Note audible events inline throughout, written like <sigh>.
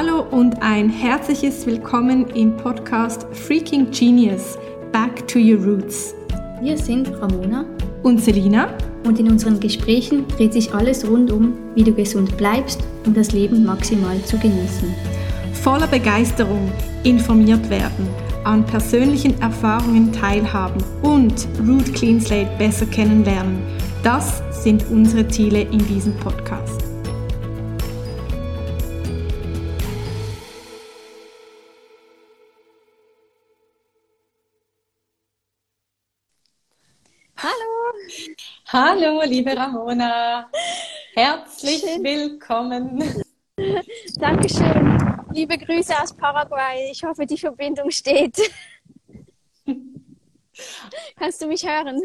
Hallo und ein herzliches Willkommen im Podcast Freaking Genius Back to Your Roots. Wir sind Ramona und Selina und in unseren Gesprächen dreht sich alles rund um, wie du gesund bleibst, um das Leben maximal zu genießen. Voller Begeisterung informiert werden, an persönlichen Erfahrungen teilhaben und Root Clean Slate besser kennenlernen. Das sind unsere Ziele in diesem Podcast. Hallo, liebe Ramona. Herzlich Schön. willkommen. <laughs> Dankeschön. Liebe Grüße aus Paraguay. Ich hoffe, die Verbindung steht. <laughs> Kannst du mich hören?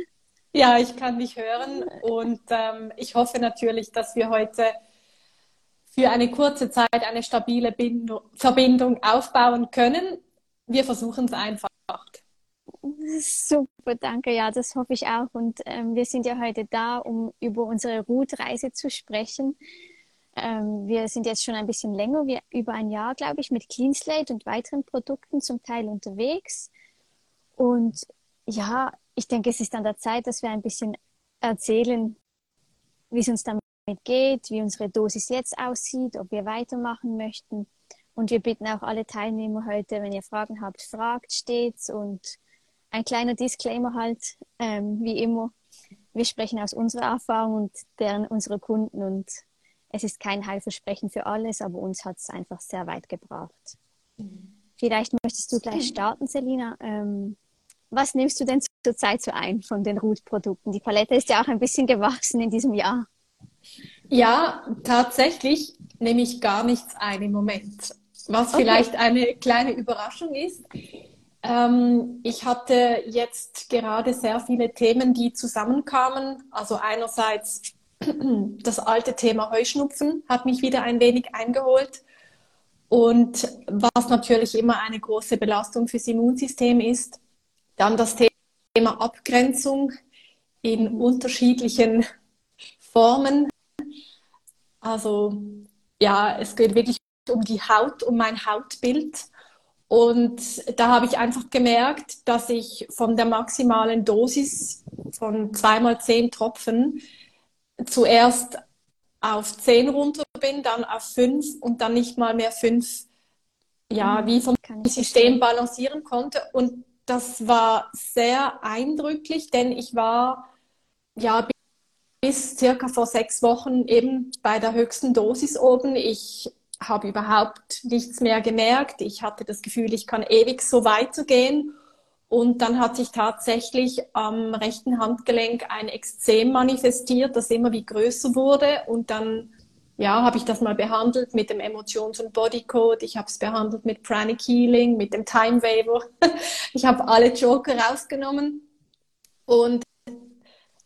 Ja, ich kann dich hören und ähm, ich hoffe natürlich, dass wir heute für eine kurze Zeit eine stabile Bindung, Verbindung aufbauen können. Wir versuchen es einfach. <laughs> Super, danke. Ja, das hoffe ich auch. Und ähm, wir sind ja heute da, um über unsere Route-Reise zu sprechen. Ähm, wir sind jetzt schon ein bisschen länger, wir, über ein Jahr, glaube ich, mit Clean Slate und weiteren Produkten zum Teil unterwegs. Und ja, ich denke, es ist an der Zeit, dass wir ein bisschen erzählen, wie es uns damit geht, wie unsere Dosis jetzt aussieht, ob wir weitermachen möchten. Und wir bitten auch alle Teilnehmer heute, wenn ihr Fragen habt, fragt stets und ein kleiner Disclaimer halt, ähm, wie immer. Wir sprechen aus unserer Erfahrung und deren unserer Kunden und es ist kein Heilversprechen für alles, aber uns hat es einfach sehr weit gebracht. Mhm. Vielleicht möchtest du gleich starten, Selina. Ähm, was nimmst du denn zurzeit so ein von den Root-Produkten? Die Palette ist ja auch ein bisschen gewachsen in diesem Jahr. Ja, tatsächlich nehme ich gar nichts ein im Moment. Was okay. vielleicht eine kleine Überraschung ist. Ähm, ich hatte jetzt gerade sehr viele Themen, die zusammenkamen. Also einerseits <clears throat> das alte Thema Heuschnupfen hat mich wieder ein wenig eingeholt. Und was natürlich immer eine große Belastung fürs Immunsystem ist, dann das Thema Abgrenzung in unterschiedlichen Formen. Also ja, es geht wirklich um die Haut, um mein Hautbild. Und da habe ich einfach gemerkt, dass ich von der maximalen Dosis von zweimal zehn Tropfen zuerst auf zehn runter bin, dann auf fünf und dann nicht mal mehr fünf, ja, mhm. wie vom System balancieren konnte. Und das war sehr eindrücklich, denn ich war ja bis circa vor sechs Wochen eben bei der höchsten Dosis oben. Ich habe überhaupt nichts mehr gemerkt. Ich hatte das Gefühl, ich kann ewig so weitergehen. Und dann hat sich tatsächlich am rechten Handgelenk ein Exzem manifestiert, das immer wie größer wurde. Und dann ja, habe ich das mal behandelt mit dem Emotions- und Bodycode. Ich habe es behandelt mit Pranic Healing, mit dem Time Waver. <laughs> Ich habe alle Joker rausgenommen. Und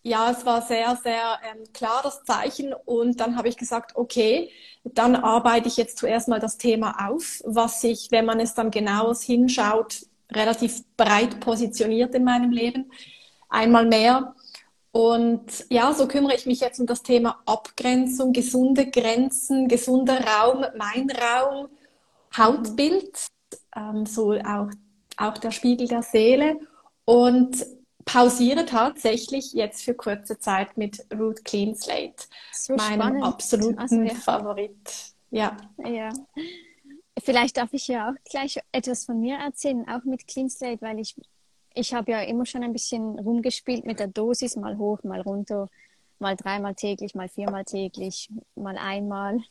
ja, es war sehr, sehr ähm, klar das Zeichen. Und dann habe ich gesagt, okay, dann arbeite ich jetzt zuerst mal das Thema auf, was sich, wenn man es dann genauer hinschaut, relativ breit positioniert in meinem Leben. Einmal mehr. Und ja, so kümmere ich mich jetzt um das Thema Abgrenzung, gesunde Grenzen, gesunder Raum, mein Raum, Hautbild, ähm, so auch, auch der Spiegel der Seele. Und pausiere tatsächlich jetzt für kurze Zeit mit Root Clean Slate, so meinem spannend. absoluten also, ja. Favorit. Ja. ja. Vielleicht darf ich ja auch gleich etwas von mir erzählen, auch mit Clean Slate, weil ich, ich habe ja immer schon ein bisschen rumgespielt mit der Dosis, mal hoch, mal runter, mal dreimal täglich, mal viermal täglich, mal einmal.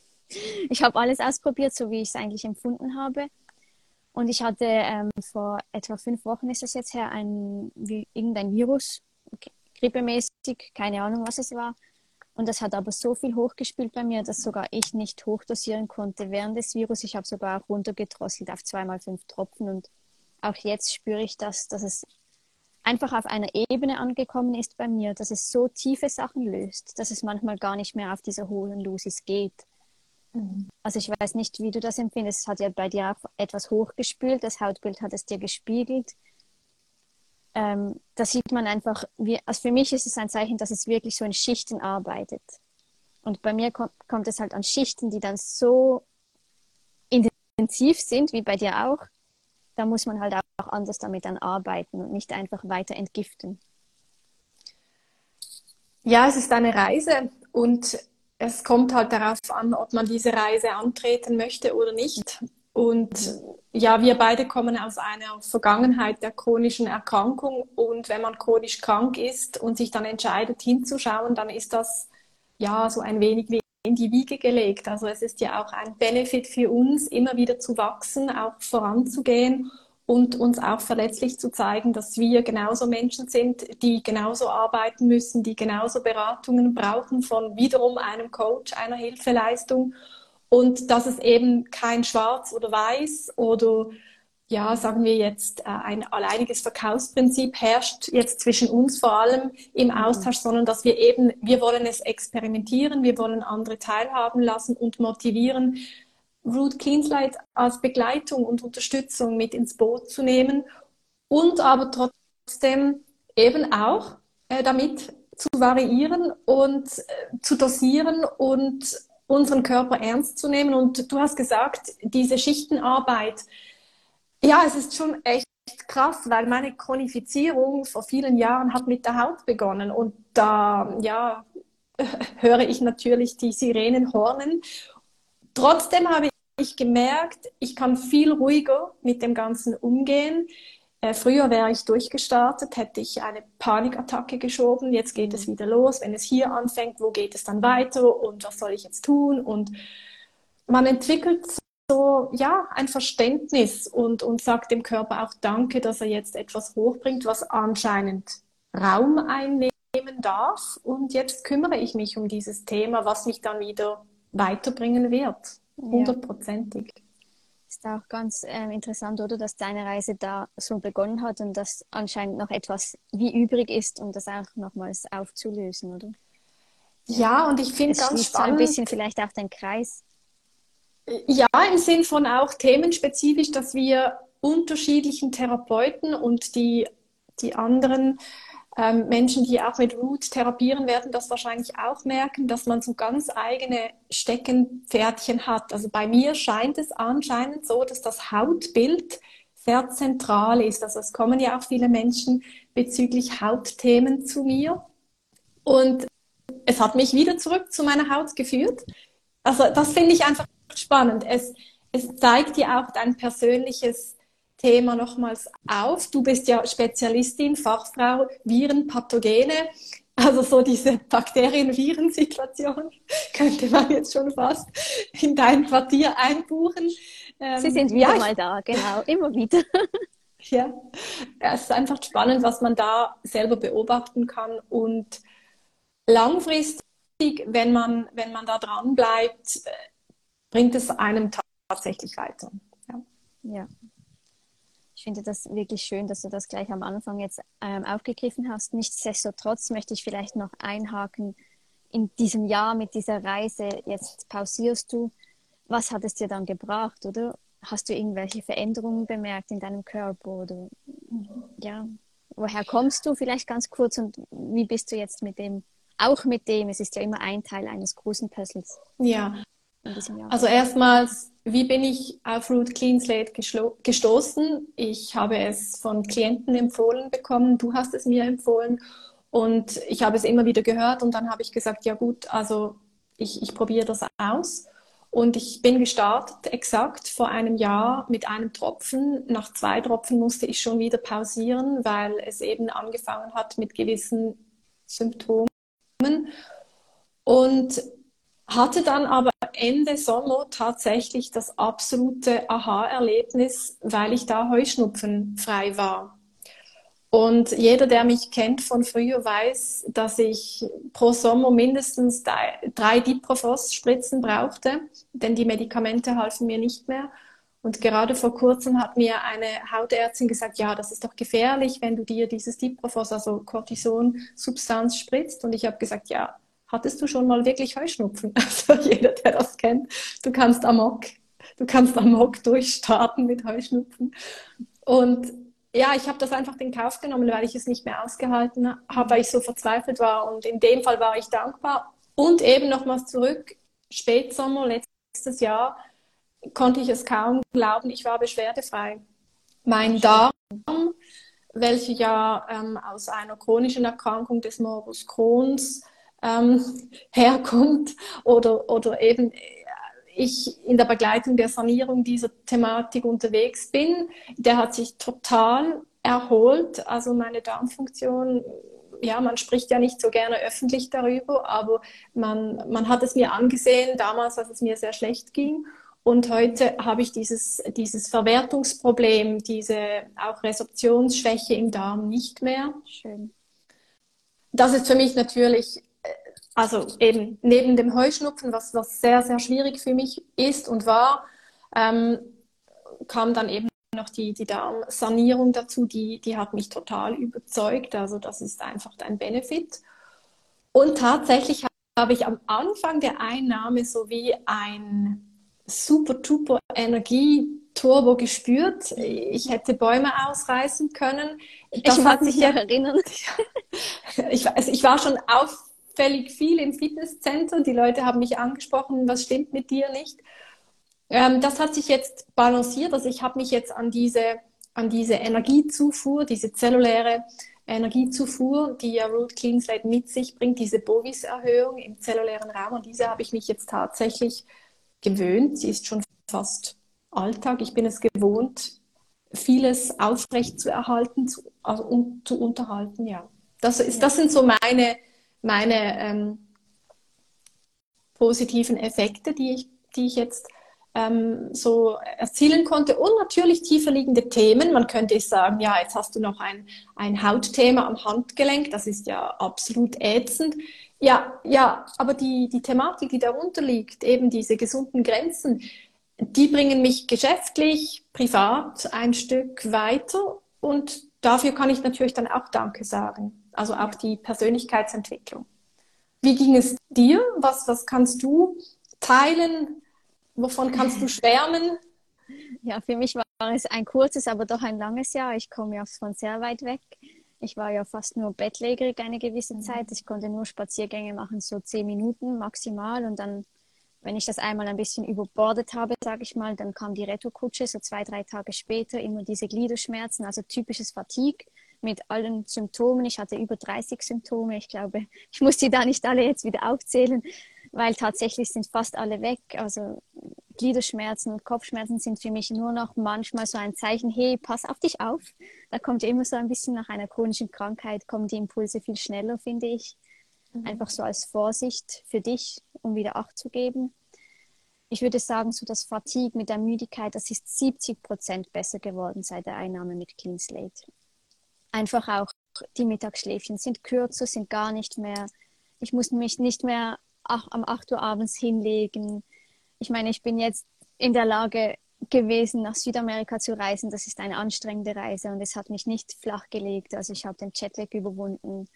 Ich habe alles ausprobiert, so wie ich es eigentlich empfunden habe. Und ich hatte ähm, vor etwa fünf Wochen ist es jetzt her, ein, wie, irgendein Virus, grippemäßig, keine Ahnung, was es war. Und das hat aber so viel hochgespielt bei mir, dass sogar ich nicht hochdosieren konnte während des Virus. Ich habe sogar runtergedrosselt auf zweimal fünf Tropfen. Und auch jetzt spüre ich das, dass es einfach auf einer Ebene angekommen ist bei mir, dass es so tiefe Sachen löst, dass es manchmal gar nicht mehr auf dieser hohen Dosis geht. Also ich weiß nicht, wie du das empfindest. Es hat ja bei dir auch etwas hochgespült. Das Hautbild hat es dir gespiegelt. Ähm, da sieht man einfach, wie, also für mich ist es ein Zeichen, dass es wirklich so in Schichten arbeitet. Und bei mir kommt, kommt es halt an Schichten, die dann so intensiv sind, wie bei dir auch, da muss man halt auch anders damit dann arbeiten und nicht einfach weiter entgiften. Ja, es ist eine Reise und es kommt halt darauf an, ob man diese Reise antreten möchte oder nicht. Und ja, wir beide kommen aus einer Vergangenheit der chronischen Erkrankung. Und wenn man chronisch krank ist und sich dann entscheidet hinzuschauen, dann ist das ja so ein wenig wie in die Wiege gelegt. Also es ist ja auch ein Benefit für uns, immer wieder zu wachsen, auch voranzugehen und uns auch verletzlich zu zeigen, dass wir genauso Menschen sind, die genauso arbeiten müssen, die genauso Beratungen brauchen von wiederum einem Coach, einer Hilfeleistung und dass es eben kein Schwarz oder Weiß oder ja, sagen wir jetzt, äh, ein alleiniges Verkaufsprinzip herrscht jetzt zwischen uns vor allem im mhm. Austausch, sondern dass wir eben, wir wollen es experimentieren, wir wollen andere teilhaben lassen und motivieren, Root Cleanslide als Begleitung und Unterstützung mit ins Boot zu nehmen und aber trotzdem eben auch äh, damit zu variieren und äh, zu dosieren und unseren Körper ernst zu nehmen. Und du hast gesagt, diese Schichtenarbeit, ja, es ist schon echt krass, weil meine Chronifizierung vor vielen Jahren hat mit der Haut begonnen und da, ja, <laughs> höre ich natürlich die Sirenen hornen. Trotzdem habe ich gemerkt, ich kann viel ruhiger mit dem Ganzen umgehen. Äh, früher wäre ich durchgestartet, hätte ich eine Panikattacke geschoben. Jetzt geht es mhm. wieder los. Wenn es hier anfängt, wo geht es dann weiter und was soll ich jetzt tun? Und man entwickelt so, ja, ein Verständnis und, und sagt dem Körper auch Danke, dass er jetzt etwas hochbringt, was anscheinend Raum einnehmen darf. Und jetzt kümmere ich mich um dieses Thema, was mich dann wieder weiterbringen wird. Hundertprozentig. Ja. Ist auch ganz äh, interessant, oder, dass deine Reise da so begonnen hat und dass anscheinend noch etwas wie übrig ist, um das auch nochmals aufzulösen, oder? Ja, und ich finde ganz spannend. So ein bisschen vielleicht auch den Kreis. Ja, im Sinn von auch themenspezifisch, dass wir unterschiedlichen Therapeuten und die, die anderen ähm, Menschen, die auch mit Root therapieren werden, das wahrscheinlich auch merken, dass man so ganz eigene Steckenpferdchen hat. Also bei mir scheint es anscheinend so, dass das Hautbild sehr zentral ist. Also es kommen ja auch viele Menschen bezüglich Hautthemen zu mir. Und es hat mich wieder zurück zu meiner Haut geführt. Also das finde ich einfach spannend. Es, es zeigt ja auch dein persönliches Thema nochmals auf. Du bist ja Spezialistin, Fachfrau, Viren, Pathogene. Also so diese Bakterien-Viren-Situation <laughs> könnte man jetzt schon fast in dein Quartier einbuchen. Ähm, Sie sind wieder ja, mal da, genau, immer wieder. <laughs> ja, es ist einfach spannend, was man da selber beobachten kann und langfristig, wenn man, wenn man da dran bleibt, äh, bringt es einem tatsächlich weiter. Ja. ja finde das wirklich schön, dass du das gleich am Anfang jetzt ähm, aufgegriffen hast. Nichtsdestotrotz möchte ich vielleicht noch einhaken. In diesem Jahr mit dieser Reise, jetzt pausierst du. Was hat es dir dann gebracht, oder? Hast du irgendwelche Veränderungen bemerkt in deinem Körper? Oder ja, woher kommst du vielleicht ganz kurz und wie bist du jetzt mit dem, auch mit dem, es ist ja immer ein Teil eines großen Puzzles. Ja, also erstmals, wie bin ich auf Root Clean Slate gestoßen? Ich habe es von Klienten empfohlen bekommen, du hast es mir empfohlen und ich habe es immer wieder gehört und dann habe ich gesagt, ja gut, also ich, ich probiere das aus. Und ich bin gestartet exakt vor einem Jahr mit einem Tropfen. Nach zwei Tropfen musste ich schon wieder pausieren, weil es eben angefangen hat mit gewissen Symptomen. Und hatte dann aber Ende Sommer tatsächlich das absolute Aha-Erlebnis, weil ich da heuschnupfenfrei war. Und jeder, der mich kennt von früher, weiß, dass ich pro Sommer mindestens drei Diprofos-Spritzen brauchte, denn die Medikamente halfen mir nicht mehr. Und gerade vor kurzem hat mir eine Hautärztin gesagt, ja, das ist doch gefährlich, wenn du dir dieses Diprofos, also Cortison-Substanz spritzt. Und ich habe gesagt, ja, hattest du schon mal wirklich Heuschnupfen? <laughs> Also jeder, der das kennt, du kannst amok, du kannst amok durchstarten mit Heuschnupfen. Und ja, ich habe das einfach in Kauf genommen, weil ich es nicht mehr ausgehalten habe, weil ich so verzweifelt war. Und in dem Fall war ich dankbar. Und eben nochmals zurück, Spätsommer letztes Jahr, konnte ich es kaum glauben, ich war beschwerdefrei. Mein Darm, welcher ja ähm, aus einer chronischen Erkrankung des Morbus Crohns ähm, herkommt oder, oder eben ich in der Begleitung der Sanierung dieser Thematik unterwegs bin, der hat sich total erholt. Also meine Darmfunktion, ja, man spricht ja nicht so gerne öffentlich darüber, aber man, man hat es mir angesehen, damals, als es mir sehr schlecht ging. Und heute habe ich dieses, dieses Verwertungsproblem, diese auch Resorptionsschwäche im Darm nicht mehr. Schön. Das ist für mich natürlich, also eben neben dem Heuschnupfen, was, was sehr, sehr schwierig für mich ist und war, ähm, kam dann eben noch die, die Darmsanierung dazu, die, die hat mich total überzeugt. Also das ist einfach ein Benefit. Und tatsächlich habe ich am Anfang der Einnahme so wie ein super duper Energie-Turbo gespürt. Ich hätte Bäume ausreißen können. Das ich mag mich ja erinnern. <laughs> ich, weiß, ich war schon auffällig viel im Fitnesscenter. Die Leute haben mich angesprochen, was stimmt mit dir nicht? Ähm, das hat sich jetzt balanciert. Also ich habe mich jetzt an diese, an diese Energiezufuhr, diese zelluläre Energiezufuhr, die ja Root Clean Slate mit sich bringt, diese Bovis-Erhöhung im zellulären Raum, und diese habe ich mich jetzt tatsächlich gewöhnt. Sie ist schon fast Alltag. Ich bin es gewohnt, vieles aufrecht zu erhalten, zu, also um, zu unterhalten. Ja, das, ist, das sind so meine, meine ähm, positiven Effekte, die ich, die ich jetzt ähm, so erzielen konnte. Und natürlich tiefer liegende Themen. Man könnte sagen, ja, jetzt hast du noch ein, ein Hautthema am Handgelenk. Das ist ja absolut ätzend. Ja, ja, aber die, die Thematik, die darunter liegt, eben diese gesunden Grenzen, die bringen mich geschäftlich, privat ein Stück weiter und dafür kann ich natürlich dann auch Danke sagen. Also auch die Persönlichkeitsentwicklung. Wie ging es dir? Was, was kannst du teilen? Wovon kannst du <laughs> schwärmen? Ja, für mich war es ein kurzes, aber doch ein langes Jahr. Ich komme ja von sehr weit weg. Ich war ja fast nur bettlägerig eine gewisse mhm. Zeit. Ich konnte nur Spaziergänge machen, so zehn Minuten maximal. Und dann, wenn ich das einmal ein bisschen überbordet habe, sage ich mal, dann kam die Rettokutsche, so zwei, drei Tage später, immer diese Gliederschmerzen, also typisches Fatigue mit allen Symptomen. Ich hatte über 30 Symptome. Ich glaube, ich muss die da nicht alle jetzt wieder aufzählen, weil tatsächlich sind fast alle weg. Also Gliederschmerzen und Kopfschmerzen sind für mich nur noch manchmal so ein Zeichen, hey, pass auf dich auf. Da kommt immer so ein bisschen nach einer chronischen Krankheit, kommen die Impulse viel schneller, finde ich. Mhm. Einfach so als Vorsicht für dich, um wieder Acht zu geben. Ich würde sagen, so das Fatigue mit der Müdigkeit, das ist 70 Prozent besser geworden seit der Einnahme mit Clean Slate. Einfach auch die Mittagsschläfchen sind kürzer, sind gar nicht mehr. Ich muss mich nicht mehr am 8 Uhr abends hinlegen ich meine, ich bin jetzt in der Lage gewesen, nach Südamerika zu reisen. Das ist eine anstrengende Reise und es hat mich nicht flach gelegt. Also ich habe den Jetlag überwunden.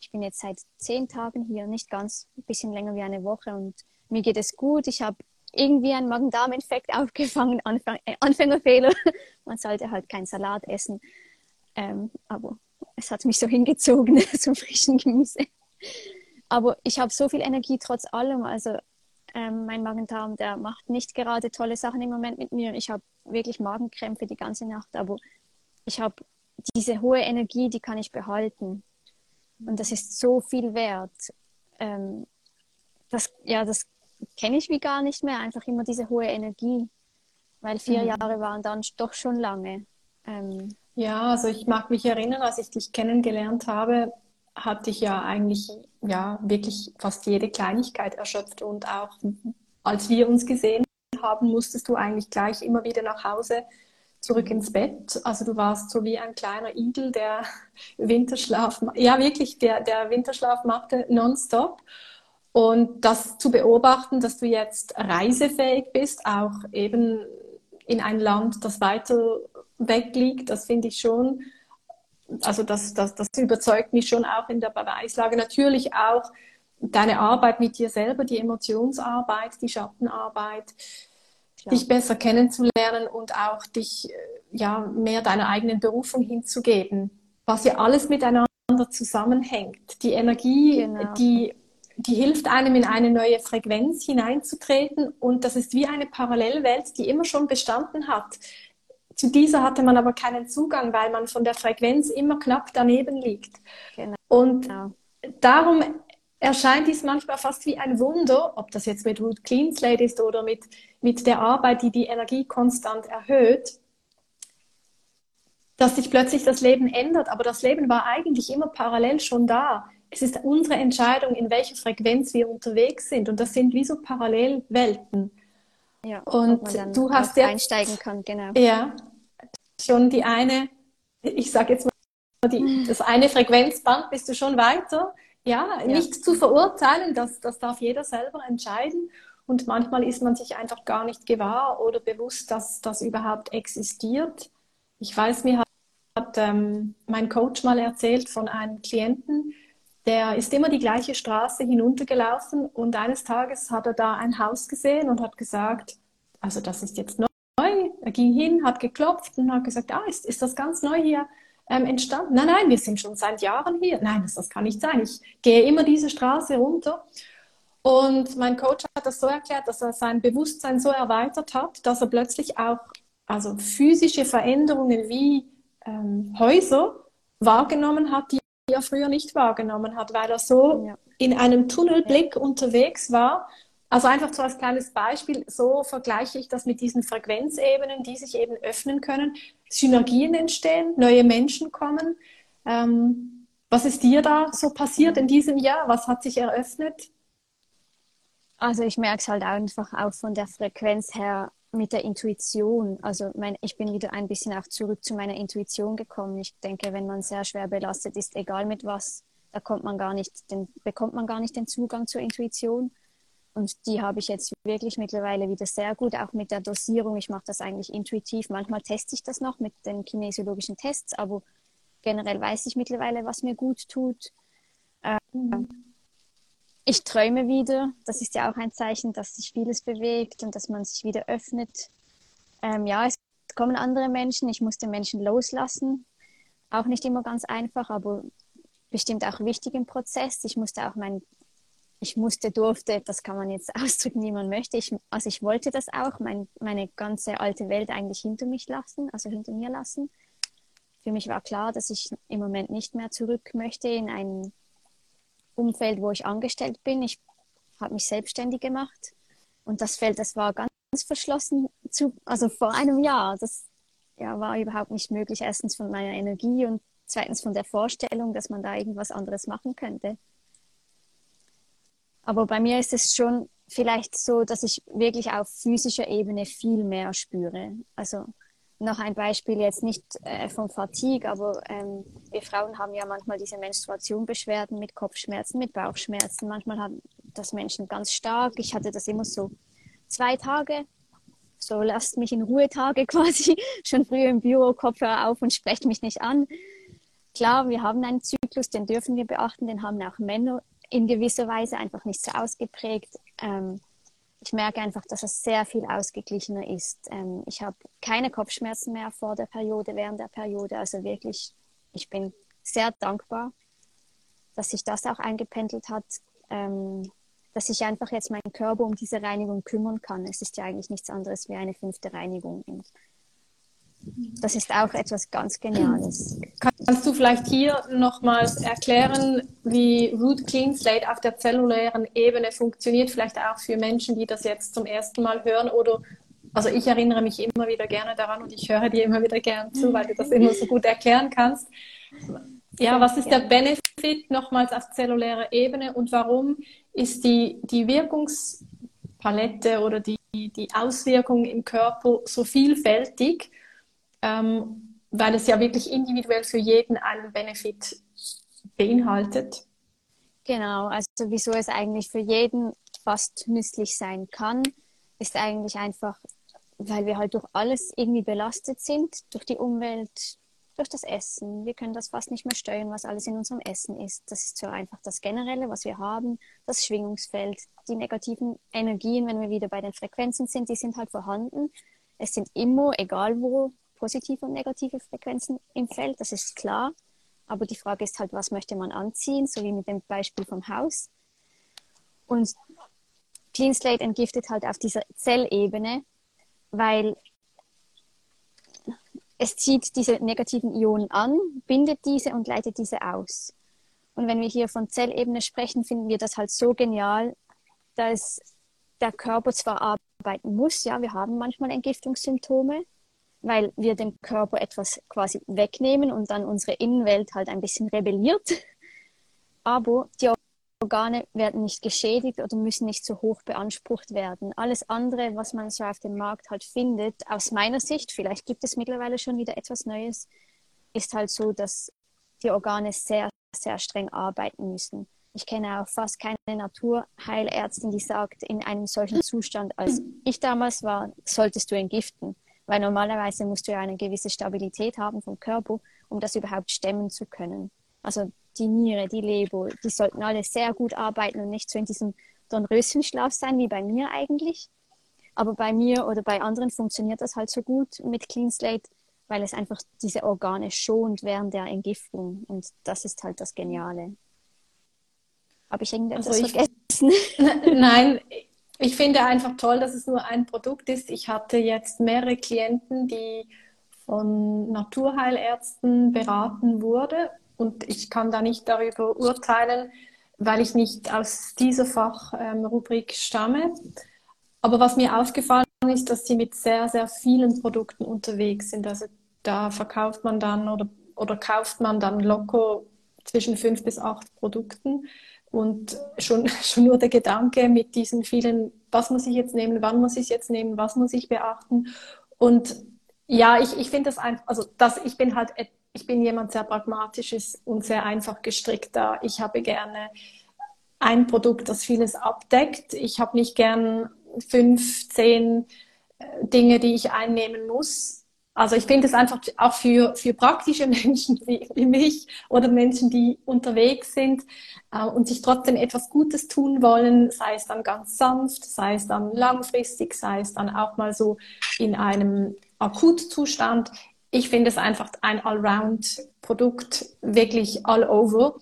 Ich bin jetzt seit zehn Tagen hier, nicht ganz, ein bisschen länger wie eine Woche und mir geht es gut. Ich habe irgendwie einen Magen-Darm-Infekt <laughs> aufgefangen, äh, Anfängerfehler. Man sollte halt keinen Salat essen. Ähm, aber es hat mich so hingezogen <laughs> zum frischen Gemüse. Aber ich habe so viel Energie trotz allem. Also ähm, mein Magen-Darm, der macht nicht gerade tolle Sachen im Moment mit mir. Ich habe wirklich Magenkrämpfe die ganze Nacht, aber ich habe diese hohe Energie, die kann ich behalten. Und das ist so viel wert. Ähm, das, ja, das kenne ich wie gar nicht mehr. Einfach immer diese hohe Energie. Weil vier mhm. Jahre waren dann doch schon lange. Ähm, ja, also ich mag mich erinnern, als ich dich kennengelernt habe, hatte ich ja eigentlich ja wirklich fast jede Kleinigkeit erschöpft und auch als wir uns gesehen haben, musstest du eigentlich gleich immer wieder nach Hause zurück ins Bett. Also du warst so wie ein kleiner Igel, der <laughs> Winterschlaf, ja wirklich, der, der Winterschlaf machte nonstop. Und das zu beobachten, dass du jetzt reisefähig bist, auch eben in ein Land, das weiter weg liegt, das finde ich schon also das, das, das überzeugt mich schon auch in der Beweislage. Natürlich auch deine Arbeit mit dir selber, die Emotionsarbeit, die Schattenarbeit, Klar. dich besser kennenzulernen und auch dich äh, ja mehr deiner eigenen Berufung hinzugeben, was ja alles miteinander zusammenhängt. Die Energie, genau. die die hilft einem in eine neue Frequenz hineinzutreten und das ist wie eine Parallelwelt, die immer schon bestanden hat. Zu dieser hatte man aber keinen Zugang, weil man von der Frequenz immer knapp daneben liegt. Genau. Und darum erscheint dies manchmal fast wie ein Wunder, ob das jetzt mit Root Clean Slate ist oder mit, mit der Arbeit, die die Energie konstant erhöht, dass sich plötzlich das Leben ändert. Aber das Leben war eigentlich immer parallel schon da. Es ist unsere Entscheidung, in welcher Frequenz wir unterwegs sind. Und das sind wie so Parallelwelten. Ja, und du hast jetzt einsteigen kann, genau. Ja, schon die eine, ich sage jetzt mal, die, das eine Frequenzband bist du schon weiter. Ja, ja. nicht zu verurteilen, das, das darf jeder selber entscheiden. Und manchmal ist man sich einfach gar nicht gewahr oder bewusst, dass das überhaupt existiert. Ich weiß, mir hat, hat ähm, mein Coach mal erzählt von einem Klienten, der ist immer die gleiche Straße hinuntergelaufen und eines Tages hat er da ein Haus gesehen und hat gesagt, also das ist jetzt neu. Er ging hin, hat geklopft und hat gesagt, ah, ist, ist das ganz neu hier ähm, entstanden? Nein, nein, wir sind schon seit Jahren hier. Nein, das, das kann nicht sein. Ich gehe immer diese Straße runter. Und mein Coach hat das so erklärt, dass er sein Bewusstsein so erweitert hat, dass er plötzlich auch also physische Veränderungen wie ähm, Häuser wahrgenommen hat, die er früher nicht wahrgenommen hat, weil er so ja. in einem Tunnelblick ja. unterwegs war. Also einfach so als kleines Beispiel, so vergleiche ich das mit diesen Frequenzebenen, die sich eben öffnen können, Synergien entstehen, neue Menschen kommen. Ähm, was ist dir da so passiert in diesem Jahr? Was hat sich eröffnet? Also ich merke es halt einfach auch von der Frequenz her mit der Intuition. Also mein, ich bin wieder ein bisschen auch zurück zu meiner Intuition gekommen. Ich denke, wenn man sehr schwer belastet ist, egal mit was, da kommt man gar nicht, den, bekommt man gar nicht den Zugang zur Intuition. Und die habe ich jetzt wirklich mittlerweile wieder sehr gut, auch mit der Dosierung. Ich mache das eigentlich intuitiv. Manchmal teste ich das noch mit den kinesiologischen Tests, aber generell weiß ich mittlerweile, was mir gut tut. Ähm, ich träume wieder. Das ist ja auch ein Zeichen, dass sich vieles bewegt und dass man sich wieder öffnet. Ähm, ja, es kommen andere Menschen. Ich muss den Menschen loslassen. Auch nicht immer ganz einfach, aber bestimmt auch wichtig im Prozess. Ich musste auch mein, ich musste, durfte, das kann man jetzt <laughs> ausdrücken, wie man möchte. Ich, also ich wollte das auch, mein, meine ganze alte Welt eigentlich hinter mich lassen, also hinter mir lassen. Für mich war klar, dass ich im Moment nicht mehr zurück möchte in ein Umfeld, wo ich angestellt bin. Ich habe mich selbstständig gemacht und das Feld, das war ganz verschlossen zu, also vor einem Jahr. Das ja, war überhaupt nicht möglich. Erstens von meiner Energie und zweitens von der Vorstellung, dass man da irgendwas anderes machen könnte. Aber bei mir ist es schon vielleicht so, dass ich wirklich auf physischer Ebene viel mehr spüre. Also noch ein Beispiel jetzt nicht äh, vom Fatigue, aber ähm, wir Frauen haben ja manchmal diese Menstruationbeschwerden mit Kopfschmerzen, mit Bauchschmerzen. Manchmal haben das Menschen ganz stark. Ich hatte das immer so zwei Tage. So lasst mich in Ruhetage <laughs> quasi schon früh im Büro Kopfhörer auf und sprecht mich nicht an. Klar, wir haben einen Zyklus, den dürfen wir beachten, den haben auch Männer in gewisser Weise einfach nicht so ausgeprägt. Ähm, ich merke einfach, dass es sehr viel ausgeglichener ist. Ähm, ich habe keine Kopfschmerzen mehr vor der Periode, während der Periode. Also wirklich, ich bin sehr dankbar, dass sich das auch eingependelt hat, ähm, dass sich einfach jetzt mein Körper um diese Reinigung kümmern kann. Es ist ja eigentlich nichts anderes wie eine fünfte Reinigung. Und das ist auch etwas ganz Geniales. Kannst du vielleicht hier nochmals erklären, wie Root Clean Slate auf der zellulären Ebene funktioniert? Vielleicht auch für Menschen, die das jetzt zum ersten Mal hören oder also ich erinnere mich immer wieder gerne daran und ich höre dir immer wieder gerne zu, weil du das immer so gut erklären kannst. Ja, was ist der Benefit nochmals auf zellulärer Ebene und warum ist die, die Wirkungspalette oder die, die Auswirkung im Körper so vielfältig? Ähm, weil es ja wirklich individuell für jeden einen Benefit beinhaltet. Genau, also wieso es eigentlich für jeden fast nützlich sein kann, ist eigentlich einfach, weil wir halt durch alles irgendwie belastet sind, durch die Umwelt, durch das Essen. Wir können das fast nicht mehr steuern, was alles in unserem Essen ist. Das ist so einfach das Generelle, was wir haben, das Schwingungsfeld, die negativen Energien, wenn wir wieder bei den Frequenzen sind, die sind halt vorhanden. Es sind immer, egal wo, positive und negative Frequenzen im Feld, das ist klar. Aber die Frage ist halt, was möchte man anziehen, so wie mit dem Beispiel vom Haus. Und Clean Slate entgiftet halt auf dieser Zellebene, weil es zieht diese negativen Ionen an, bindet diese und leitet diese aus. Und wenn wir hier von Zellebene sprechen, finden wir das halt so genial, dass der Körper zwar arbeiten muss, ja, wir haben manchmal Entgiftungssymptome, weil wir dem Körper etwas quasi wegnehmen und dann unsere Innenwelt halt ein bisschen rebelliert. <laughs> Aber die Organe werden nicht geschädigt oder müssen nicht so hoch beansprucht werden. Alles andere, was man so auf dem Markt halt findet, aus meiner Sicht, vielleicht gibt es mittlerweile schon wieder etwas Neues, ist halt so, dass die Organe sehr, sehr streng arbeiten müssen. Ich kenne auch fast keine Naturheilärztin, die sagt, in einem solchen Zustand, als ich damals war, solltest du entgiften. Weil normalerweise musst du ja eine gewisse Stabilität haben vom Körper, um das überhaupt stemmen zu können. Also die Niere, die Leber, die sollten alle sehr gut arbeiten und nicht so in diesem Dornröschenschlaf sein wie bei mir eigentlich. Aber bei mir oder bei anderen funktioniert das halt so gut mit Clean Slate, weil es einfach diese Organe schont während der Entgiftung. Und das ist halt das Geniale. Habe ich irgendetwas also ich, vergessen? <laughs> Nein, ich finde einfach toll, dass es nur ein Produkt ist. Ich hatte jetzt mehrere Klienten, die von Naturheilärzten beraten wurde und ich kann da nicht darüber urteilen, weil ich nicht aus dieser Fachrubrik stamme. Aber was mir aufgefallen ist, dass sie mit sehr, sehr vielen Produkten unterwegs sind. Also da verkauft man dann oder, oder kauft man dann locker zwischen fünf bis acht Produkten. Und schon, <laughs> schon nur der Gedanke mit diesen vielen, was muss ich jetzt nehmen, wann muss ich es jetzt nehmen, was muss ich beachten. Und ja, ich, ich finde das einfach, also das, ich bin halt, ich bin jemand sehr pragmatisches und sehr einfach gestrickter. Ich habe gerne ein Produkt, das vieles abdeckt. Ich habe nicht gern fünf, zehn äh, Dinge, die ich einnehmen muss, also ich finde es einfach auch für, für praktische <laughs> Menschen wie, wie mich oder Menschen, die unterwegs sind äh, und sich trotzdem etwas Gutes tun wollen, sei es dann ganz sanft, sei es dann langfristig, sei es dann auch mal so in einem Akutzustand. Ich finde es einfach ein Allround-Produkt, wirklich all over.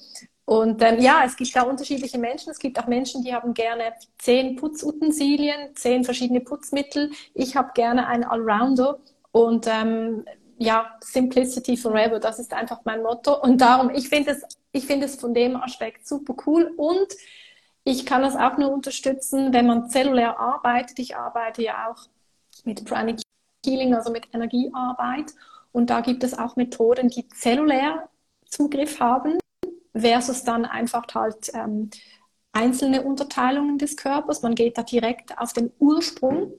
Und ähm, ja, es gibt da unterschiedliche Menschen. Es gibt auch Menschen, die haben gerne zehn Putzutensilien, zehn verschiedene Putzmittel. Ich habe gerne einen Allrounder und ähm, ja, Simplicity Forever, das ist einfach mein Motto. Und darum, ich finde es, ich finde es von dem Aspekt super cool. Und ich kann das auch nur unterstützen, wenn man zellulär arbeitet. Ich arbeite ja auch mit Pranic Healing, also mit Energiearbeit. Und da gibt es auch Methoden, die zellulär Zugriff haben, versus dann einfach halt ähm, einzelne Unterteilungen des Körpers. Man geht da direkt auf den Ursprung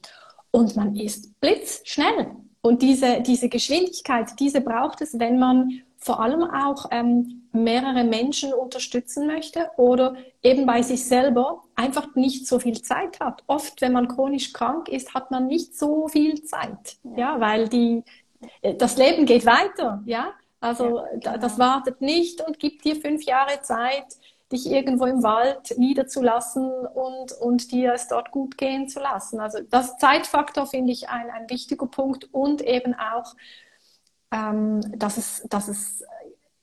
und man ist blitzschnell. Und diese, diese Geschwindigkeit, diese braucht es, wenn man vor allem auch ähm, mehrere Menschen unterstützen möchte oder eben bei sich selber einfach nicht so viel Zeit hat. Oft, wenn man chronisch krank ist, hat man nicht so viel Zeit, ja, weil die, äh, das Leben geht weiter, ja. Also ja, genau. das wartet nicht und gibt dir fünf Jahre Zeit, dich irgendwo im Wald niederzulassen und, und dir es dort gut gehen zu lassen. Also das Zeitfaktor finde ich ein, ein wichtiger Punkt und eben auch, ähm, dass, es, dass es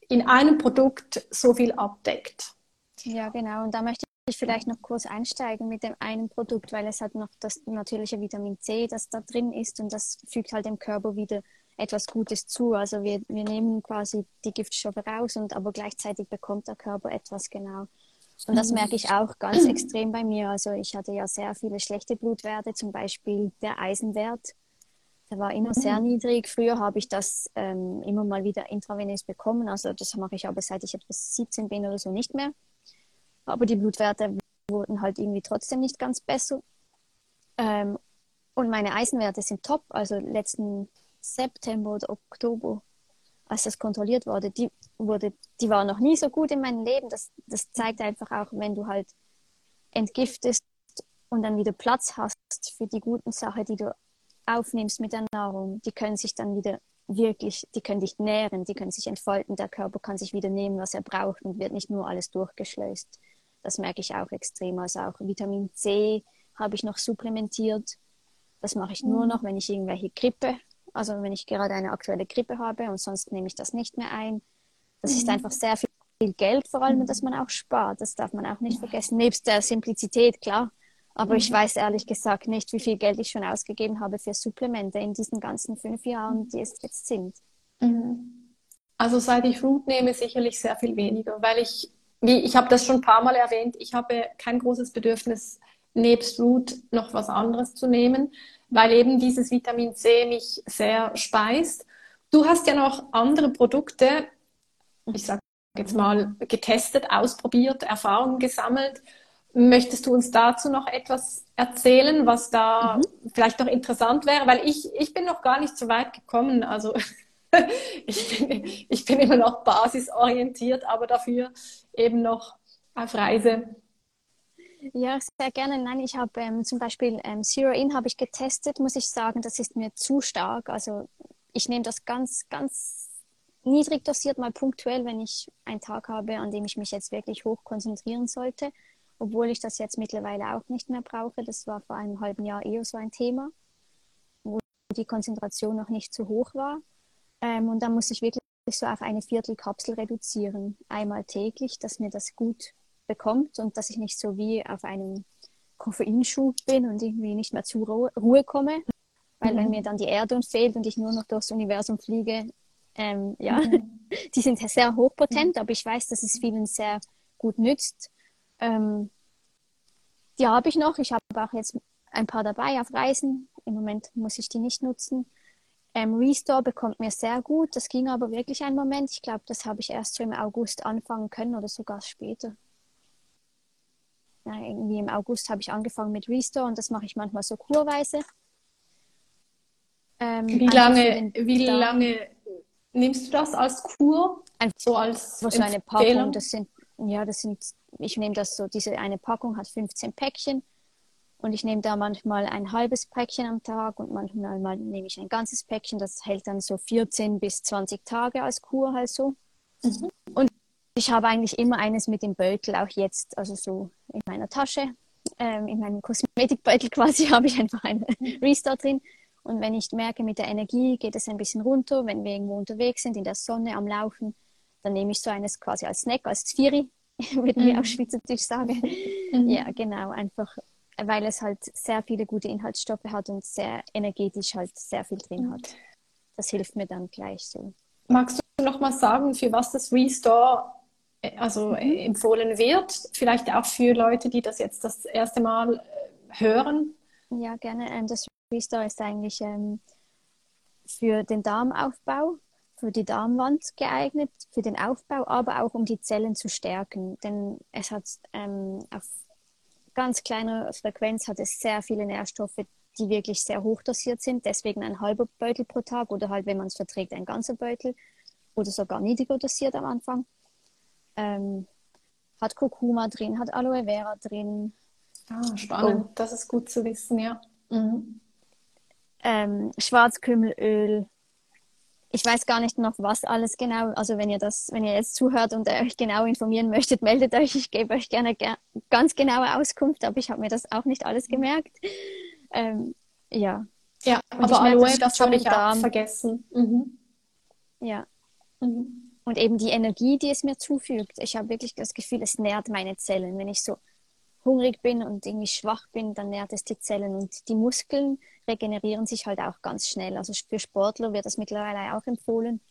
in einem Produkt so viel abdeckt. Ja, genau. Und da möchte ich vielleicht noch kurz einsteigen mit dem einen Produkt, weil es hat noch das natürliche Vitamin C, das da drin ist und das fügt halt dem Körper wieder etwas Gutes zu. Also wir, wir nehmen quasi die Giftstoffe raus und aber gleichzeitig bekommt der Körper etwas genau. Und das merke ich auch ganz extrem bei mir. Also ich hatte ja sehr viele schlechte Blutwerte, zum Beispiel der Eisenwert. Der war immer sehr niedrig. Früher habe ich das ähm, immer mal wieder intravenös bekommen. Also das mache ich aber seit ich etwas 17 bin oder so nicht mehr. Aber die Blutwerte wurden halt irgendwie trotzdem nicht ganz besser. Ähm, und meine Eisenwerte sind top. Also letzten September oder Oktober, als das kontrolliert wurde, die wurde, die war noch nie so gut in meinem Leben. Das, das zeigt einfach auch, wenn du halt entgiftest und dann wieder Platz hast für die guten Sachen, die du aufnimmst mit der Nahrung, die können sich dann wieder wirklich, die können dich nähren, die können sich entfalten, der Körper kann sich wieder nehmen, was er braucht und wird nicht nur alles durchgeschleust. Das merke ich auch extrem. Also auch Vitamin C habe ich noch supplementiert. Das mache ich nur mhm. noch, wenn ich irgendwelche Grippe also wenn ich gerade eine aktuelle Grippe habe und sonst nehme ich das nicht mehr ein. Das mhm. ist einfach sehr viel Geld vor allem, dass man auch spart. Das darf man auch nicht vergessen. Nebst der Simplizität, klar. Aber ich weiß ehrlich gesagt nicht, wie viel Geld ich schon ausgegeben habe für Supplemente in diesen ganzen fünf Jahren, die es jetzt sind. Mhm. Also seit ich Root nehme, sicherlich sehr viel weniger, weil ich, wie ich habe das schon ein paar Mal erwähnt, ich habe kein großes Bedürfnis, nebst Root noch was anderes zu nehmen, weil eben dieses Vitamin C mich sehr speist. Du hast ja noch andere Produkte, ich sage jetzt mal, getestet, ausprobiert, Erfahrungen gesammelt. Möchtest du uns dazu noch etwas erzählen, was da mhm. vielleicht noch interessant wäre? Weil ich, ich bin noch gar nicht so weit gekommen. Also <laughs> ich, bin, ich bin immer noch basisorientiert, aber dafür eben noch auf Reise. Ja, sehr gerne. Nein, ich habe ähm, zum Beispiel ähm, Zero In habe ich getestet, muss ich sagen, das ist mir zu stark. Also ich nehme das ganz, ganz niedrig dosiert, mal punktuell, wenn ich einen Tag habe, an dem ich mich jetzt wirklich hoch konzentrieren sollte, obwohl ich das jetzt mittlerweile auch nicht mehr brauche. Das war vor einem halben Jahr eher so ein Thema, wo die Konzentration noch nicht zu hoch war. Ähm, und dann muss ich wirklich so auf eine Viertelkapsel reduzieren, einmal täglich, dass mir das gut bekommt und dass ich nicht so wie auf einem Koffeinschub bin und irgendwie nicht mehr zur Ruhe komme. Weil mhm. wenn mir dann die Erdung fehlt und ich nur noch durchs Universum fliege, ähm, ja, mhm. <laughs> die sind sehr hochpotent, mhm. aber ich weiß, dass es vielen sehr gut nützt. Ähm, die habe ich noch. Ich habe auch jetzt ein paar dabei auf Reisen. Im Moment muss ich die nicht nutzen. Ähm, Restore bekommt mir sehr gut. Das ging aber wirklich einen Moment. Ich glaube, das habe ich erst so im August anfangen können oder sogar später. Irgendwie im August habe ich angefangen mit Restore und das mache ich manchmal so kurweise. Ähm, wie lange, wie lange nimmst du das als Kur? Einfach so als so eine Packung. Das sind, ja, das sind, ich nehme das so, diese eine Packung hat 15 Päckchen und ich nehme da manchmal ein halbes Päckchen am Tag und manchmal mal nehme ich ein ganzes Päckchen. Das hält dann so 14 bis 20 Tage als Kur halt so. Mhm. Und ich habe eigentlich immer eines mit dem Beutel, auch jetzt, also so in meiner Tasche. Ähm, in meinem Kosmetikbeutel <laughs> quasi habe ich einfach einen Restart drin. Und wenn ich merke, mit der Energie geht es ein bisschen runter, wenn wir irgendwo unterwegs sind, in der Sonne am Laufen, dann nehme ich so eines quasi als Snack, als Zvieri, <laughs> würden wir mhm. auf Schweizerdeutsch sagen. Mhm. Ja, genau, einfach, weil es halt sehr viele gute Inhaltsstoffe hat und sehr energetisch halt sehr viel drin hat. Das hilft mir dann gleich so. Magst du noch mal sagen, für was das Restore also mhm. empfohlen wird? Vielleicht auch für Leute, die das jetzt das erste Mal äh, hören? Ja, gerne. Ähm, das Restore ist eigentlich ähm, für den Darmaufbau, für die Darmwand geeignet, für den Aufbau, aber auch um die Zellen zu stärken. Denn es hat ähm, auf ganz kleiner Frequenz hat es sehr viele Nährstoffe, die wirklich sehr hoch dosiert sind. Deswegen ein halber Beutel pro Tag oder halt, wenn man es verträgt, ein ganzer Beutel oder sogar niedriger dosiert am Anfang. Ähm, hat Kurkuma drin, hat Aloe Vera drin. Ah, spannend. Oh. Das ist gut zu wissen, ja. Mhm ähm, Schwarzkümmelöl. Ich weiß gar nicht noch, was alles genau. Also wenn ihr das, wenn ihr jetzt zuhört und euch genau informieren möchtet, meldet euch. Ich gebe euch gerne ger ganz genaue Auskunft, aber ich habe mir das auch nicht alles gemerkt. Ähm, ja. Ja, und aber Aloe, das, das habe ich auch vergessen. Mhm. Ja. Mhm. Und eben die Energie, die es mir zufügt. Ich habe wirklich das Gefühl, es nährt meine Zellen. Wenn ich so hungrig bin und irgendwie schwach bin, dann nährt es die Zellen und die Muskeln regenerieren sich halt auch ganz schnell. Also für Sportler wird das mittlerweile auch empfohlen.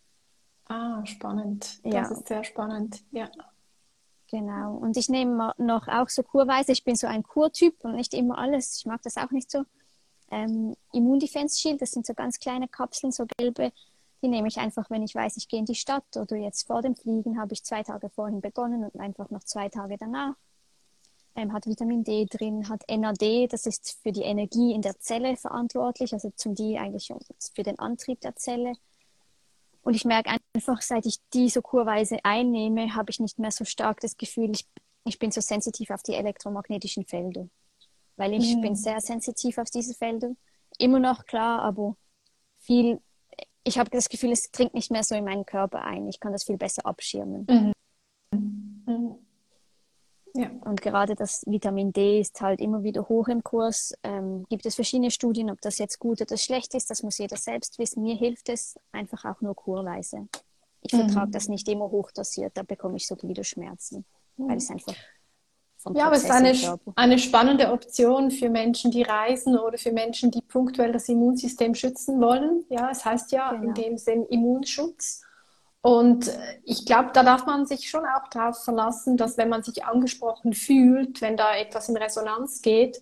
Ah, spannend. Das ja. ist sehr spannend, ja. Genau. Und ich nehme noch auch so kurweise, ich bin so ein Kurtyp und nicht immer alles. Ich mag das auch nicht so. Ähm, Immundefense Shield, das sind so ganz kleine Kapseln, so gelbe. Die nehme ich einfach, wenn ich weiß, ich gehe in die Stadt oder jetzt vor dem Fliegen habe ich zwei Tage vorhin begonnen und einfach noch zwei Tage danach ähm, hat Vitamin D drin, hat NAD, das ist für die Energie in der Zelle verantwortlich, also zum die eigentlich für den Antrieb der Zelle. Und ich merke einfach, seit ich die so kurweise einnehme, habe ich nicht mehr so stark das Gefühl, ich, ich bin so sensitiv auf die elektromagnetischen Felder. Weil ich mhm. bin sehr sensitiv auf diese Felder. Immer noch klar, aber viel, ich habe das Gefühl, es dringt nicht mehr so in meinen Körper ein. Ich kann das viel besser abschirmen. Mhm. Mhm. Ja. Und gerade das Vitamin D ist halt immer wieder hoch im Kurs. Ähm, gibt es verschiedene Studien, ob das jetzt gut oder schlecht ist, das muss jeder selbst wissen. Mir hilft es einfach auch nur kurweise. ich vertrage mhm. das nicht immer hochdosiert, da bekomme ich so Gliederschmerzen, mhm. weil es einfach ja, aber es ist eine, eine spannende Option für Menschen, die reisen oder für Menschen, die punktuell das Immunsystem schützen wollen. Ja, es heißt ja genau. in dem Sinn Immunschutz. Und ich glaube, da darf man sich schon auch darauf verlassen, dass wenn man sich angesprochen fühlt, wenn da etwas in Resonanz geht,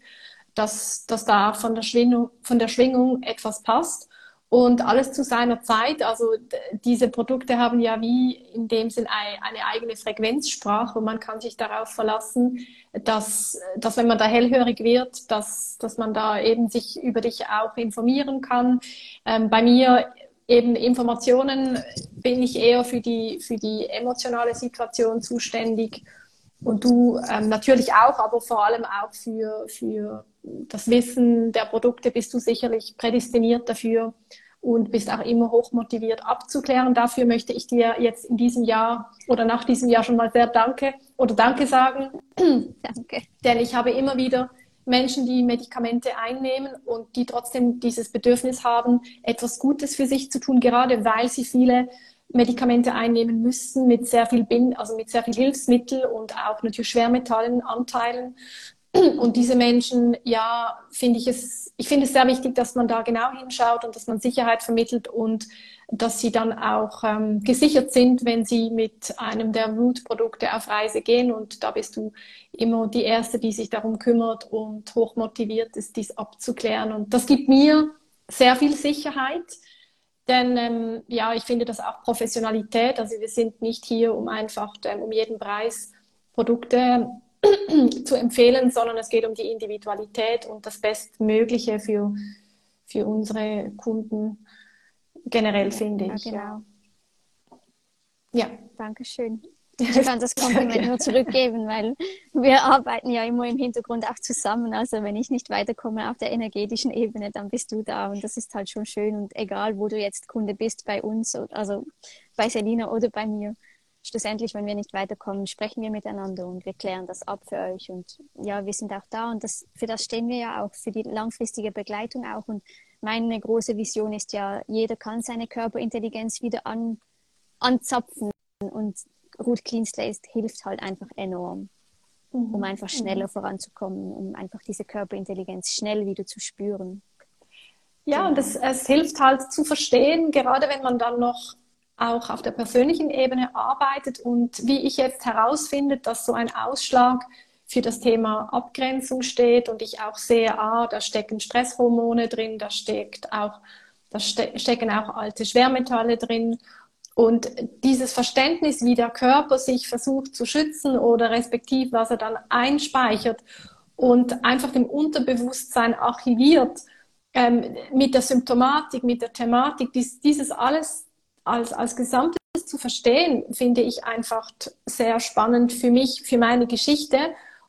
dass, dass da von der, Schwingung, von der Schwingung etwas passt und alles zu seiner Zeit. Also diese Produkte haben ja wie in dem Sinn eine eigene Frequenzsprache und man kann sich darauf verlassen, dass, dass wenn man da hellhörig wird, dass, dass man da eben sich über dich auch informieren kann. Ähm, bei mir eben Informationen bin ich eher für die, für die emotionale Situation zuständig und du ähm, natürlich auch, aber vor allem auch für, für das Wissen der Produkte bist du sicherlich prädestiniert dafür und bist auch immer hoch motiviert abzuklären. Dafür möchte ich dir jetzt in diesem Jahr oder nach diesem Jahr schon mal sehr danke oder danke sagen. <clears throat> Danke. Denn ich habe immer wieder Menschen, die Medikamente einnehmen und die trotzdem dieses Bedürfnis haben, etwas Gutes für sich zu tun, gerade weil sie viele Medikamente einnehmen müssen mit sehr viel Bin also mit sehr viel Hilfsmittel und auch natürlich Schwermetallen Anteilen. Und diese Menschen, ja, finde ich es, ich finde es sehr wichtig, dass man da genau hinschaut und dass man Sicherheit vermittelt und dass sie dann auch ähm, gesichert sind, wenn sie mit einem der Root-Produkte auf Reise gehen. Und da bist du immer die Erste, die sich darum kümmert und hochmotiviert ist, dies abzuklären. Und das gibt mir sehr viel Sicherheit. Denn ähm, ja, ich finde das auch Professionalität. Also wir sind nicht hier, um einfach ähm, um jeden Preis Produkte zu empfehlen, sondern es geht um die Individualität und das Bestmögliche für, für unsere Kunden generell, finde ich. Ja, genau. Ja. Dankeschön. <laughs> Ich kann das Kompliment nur zurückgeben, weil wir arbeiten ja immer im Hintergrund auch zusammen. Also wenn ich nicht weiterkomme auf der energetischen Ebene, dann bist du da und das ist halt schon schön. Und egal, wo du jetzt Kunde bist, bei uns, also bei Selina oder bei mir, schlussendlich, wenn wir nicht weiterkommen, sprechen wir miteinander und wir klären das ab für euch. Und ja, wir sind auch da und das, für das stehen wir ja auch, für die langfristige Begleitung auch. Und meine große Vision ist ja, jeder kann seine Körperintelligenz wieder an, anzapfen und Root Clean Slate hilft halt einfach enorm, mhm. um einfach schneller mhm. voranzukommen, um einfach diese Körperintelligenz schnell wieder zu spüren. Ja, genau. und es, es hilft halt zu verstehen, gerade wenn man dann noch auch auf der persönlichen Ebene arbeitet und wie ich jetzt herausfinde, dass so ein Ausschlag für das Thema Abgrenzung steht und ich auch sehe, ah, da stecken Stresshormone drin, da steckt auch, da ste stecken auch alte Schwermetalle drin. Und dieses Verständnis, wie der Körper sich versucht zu schützen oder respektiv, was er dann einspeichert und einfach dem Unterbewusstsein archiviert, ähm, mit der Symptomatik, mit der Thematik, dies, dieses alles als, als Gesamtes zu verstehen, finde ich einfach sehr spannend für mich, für meine Geschichte.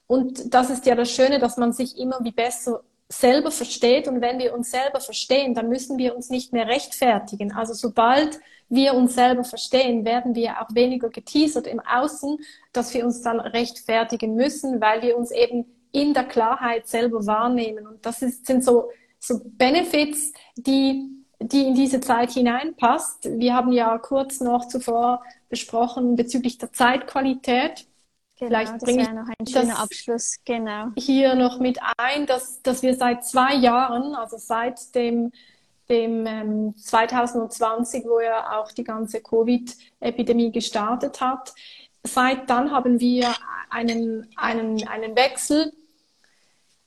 Und das ist ja das Schöne, dass man sich immer wie besser selber versteht. Und wenn wir uns selber verstehen, dann müssen wir uns nicht mehr rechtfertigen. Also sobald wir uns selber verstehen, werden wir auch weniger geteasert im Außen, dass wir uns dann rechtfertigen müssen, weil wir uns eben in der Klarheit selber wahrnehmen. Und das ist, sind so, so Benefits, die die in diese Zeit hineinpasst. Wir haben ja kurz noch zuvor besprochen bezüglich der Zeitqualität. Genau, Vielleicht bringe ich noch ein schöner Abschluss. Genau. hier noch mit ein, dass, dass wir seit zwei Jahren, also seit dem, dem ähm, 2020, wo ja auch die ganze Covid-Epidemie gestartet hat, seit dann haben wir einen, einen, einen Wechsel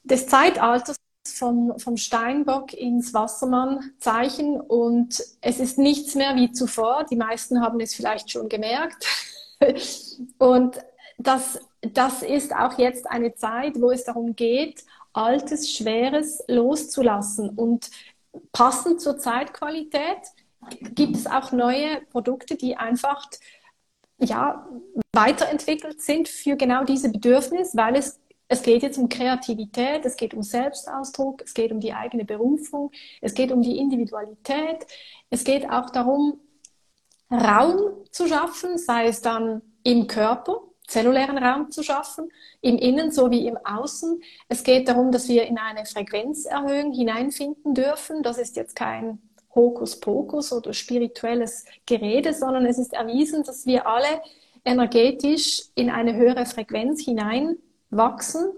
des Zeitalters vom, vom Steinbock ins Wassermann-Zeichen und es ist nichts mehr wie zuvor. Die meisten haben es vielleicht schon gemerkt. <laughs> und das, das ist auch jetzt eine Zeit, wo es darum geht, Altes, Schweres loszulassen. Und passend zur Zeitqualität gibt es auch neue Produkte, die einfach ja, weiterentwickelt sind für genau diese Bedürfnis, weil es es geht jetzt um Kreativität, es geht um Selbstausdruck, es geht um die eigene Berufung, es geht um die Individualität, es geht auch darum, Raum zu schaffen, sei es dann im Körper, zellulären Raum zu schaffen, im Innen sowie im Außen. Es geht darum, dass wir in eine Frequenzerhöhung hineinfinden dürfen. Das ist jetzt kein Hokuspokus oder spirituelles Gerede, sondern es ist erwiesen, dass wir alle energetisch in eine höhere Frequenz hineinwachsen.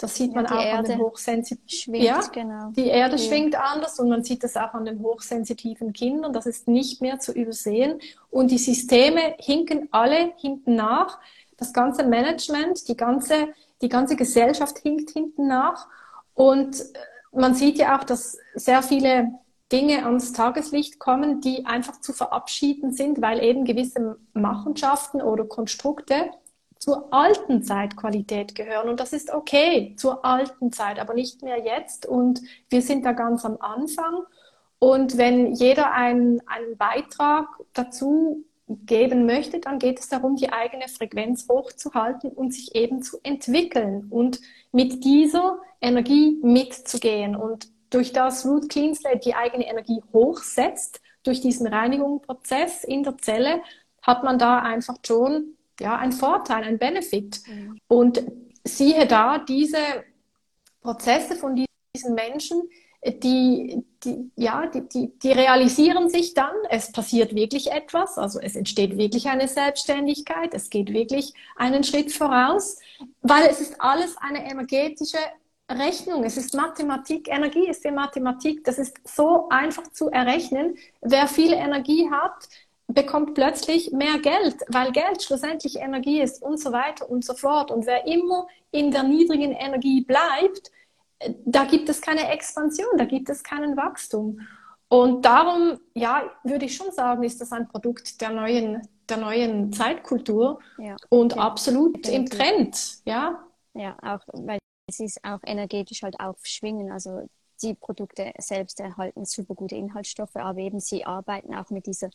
Das sieht man ja, auch Erde an den hochsensitiven. Ja, genau. Die Erde ja. schwingt anders und man sieht das auch an den hochsensitiven Kindern. Das ist nicht mehr zu übersehen. Und die Systeme hinken alle hinten nach. Das ganze Management, die ganze, die ganze Gesellschaft hinkt hinten nach. Und man sieht ja auch, dass sehr viele Dinge ans Tageslicht kommen, die einfach zu verabschieden sind, weil eben gewisse Machenschaften oder Konstrukte zur alten Zeitqualität gehören. Und das ist okay, zur alten Zeit, aber nicht mehr jetzt. Und wir sind da ganz am Anfang. Und wenn jeder einen, einen Beitrag dazu geben möchte, dann geht es darum, die eigene Frequenz hochzuhalten und sich eben zu entwickeln und mit dieser Energie mitzugehen. Und durch das Root Clean Slate die eigene Energie hochsetzt, durch diesen Reinigungsprozess in der Zelle, hat man da einfach schon ja, einen Vorteil, einen Benefit. Mhm. Und siehe da, diese Prozesse von diesen Menschen, die, die, ja, die, die, die realisieren sich dann, es passiert wirklich etwas, also es entsteht wirklich eine Selbstständigkeit, es geht wirklich einen Schritt voraus, weil es ist alles eine energetische Rechnung, es ist Mathematik, Energie ist die Mathematik, das ist so einfach zu errechnen. Wer viel Energie hat, bekommt plötzlich mehr Geld, weil Geld schlussendlich Energie ist und so weiter und so fort. Und wer immer in der niedrigen Energie bleibt, da gibt es keine Expansion, da gibt es keinen Wachstum. Und darum, ja, würde ich schon sagen, ist das ein Produkt der neuen, der neuen Zeitkultur ja, und ja, absolut definitiv. im Trend, ja. Ja, auch, weil es ist auch energetisch halt aufschwingen. Also die Produkte selbst erhalten super gute Inhaltsstoffe, aber eben sie arbeiten auch mit dieser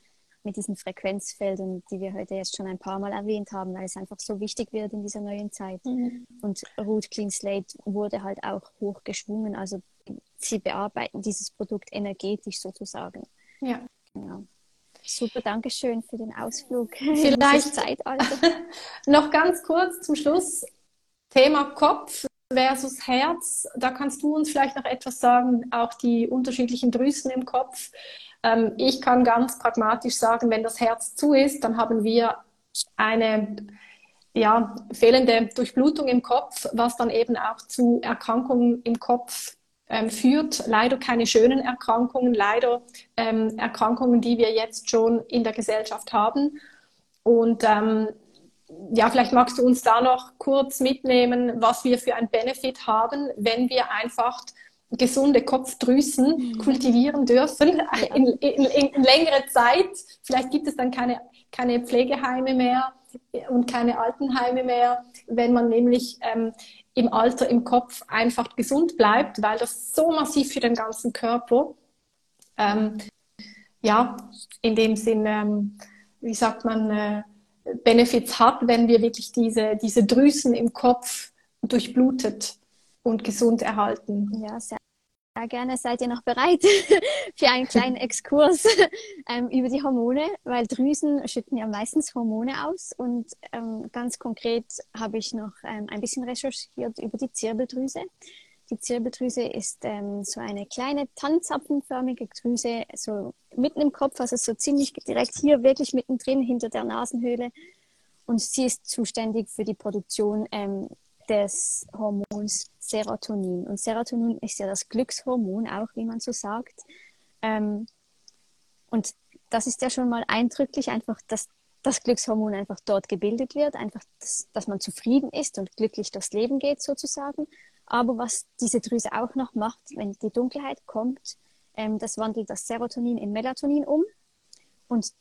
mit diesen Frequenzfeldern, die wir heute jetzt schon ein paar Mal erwähnt haben, weil es einfach so wichtig wird in dieser neuen Zeit. Mhm. Und Root Clean Slate wurde halt auch hochgeschwungen. Also sie bearbeiten dieses Produkt energetisch sozusagen. Ja. Genau. Super, danke schön für den Ausflug. <laughs> Vielleicht Zeitalter. <laughs> noch ganz kurz zum Schluss. Thema Kopf versus Herz. Da kannst du uns vielleicht noch etwas sagen, auch die unterschiedlichen Drüsen im Kopf. Ähm, ich kann ganz pragmatisch sagen, wenn das Herz zu ist, dann haben wir eine ja, fehlende Durchblutung im Kopf, was dann eben auch zu Erkrankungen im Kopf ähm, führt. Leider keine schönen Erkrankungen, leider ähm, Erkrankungen, die wir jetzt schon in der Gesellschaft haben. Und ähm, ja, vielleicht magst du uns da noch kurz mitnehmen, was wir für ein Benefit haben, wenn wir einfach gesunde Kopfdrüsen mhm. kultivieren dürfen <laughs> in, in, in, längere Zeit. Vielleicht gibt es dann keine, keine Pflegeheime mehr und keine Altenheime mehr, wenn man nämlich ähm, im Alter im Kopf einfach gesund bleibt, weil das so massiv für den ganzen Körper, ähm, ja, in dem Sinn, ähm, wie sagt man, äh, Benefits hat, wenn wir wirklich diese, diese Drüsen im Kopf durchblutet und gesund erhalten. Ja, sehr ja, gerne seid ihr noch bereit <laughs> für einen kleinen Exkurs <laughs> ähm, über die Hormone, weil Drüsen schütten ja meistens Hormone aus und ähm, ganz konkret habe ich noch ähm, ein bisschen recherchiert über die Zirbeldrüse. Die Zirbeldrüse ist ähm, so eine kleine tannenzapfenförmige Drüse, so mitten im Kopf, also so ziemlich direkt hier wirklich mittendrin hinter der Nasenhöhle. Und sie ist zuständig für die Produktion ähm, des Hormons Serotonin. Und Serotonin ist ja das Glückshormon, auch wie man so sagt. Ähm, und das ist ja schon mal eindrücklich, einfach, dass das Glückshormon einfach dort gebildet wird, einfach, dass, dass man zufrieden ist und glücklich durchs Leben geht sozusagen. Aber was diese Drüse auch noch macht, wenn die Dunkelheit kommt, ähm, das wandelt das Serotonin in Melatonin um. Und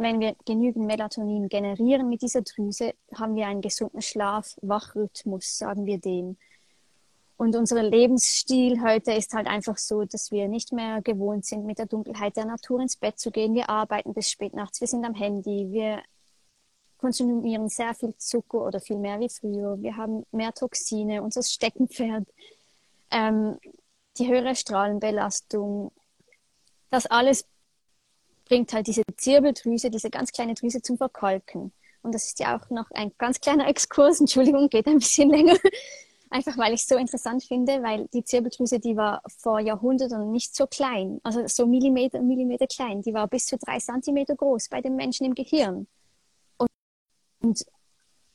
wenn wir genügend Melatonin generieren mit dieser Drüse, haben wir einen gesunden Schlaf-Wachrhythmus, sagen wir dem. Und unser Lebensstil heute ist halt einfach so, dass wir nicht mehr gewohnt sind, mit der Dunkelheit der Natur ins Bett zu gehen. Wir arbeiten bis spät nachts, wir sind am Handy, wir konsumieren sehr viel Zucker oder viel mehr wie früher. Wir haben mehr Toxine, unser Steckenpferd, ähm, die höhere Strahlenbelastung. Das alles bringt halt diese Zirbeldrüse, diese ganz kleine Drüse zum Verkalken. Und das ist ja auch noch ein ganz kleiner <laughs> Exkurs, Entschuldigung, geht ein bisschen länger. <laughs> Einfach weil ich es so interessant finde, weil die Zirbeldrüse, die war vor Jahrhunderten nicht so klein, also so Millimeter, Millimeter klein. Die war bis zu drei Zentimeter groß bei den Menschen im Gehirn. Und, und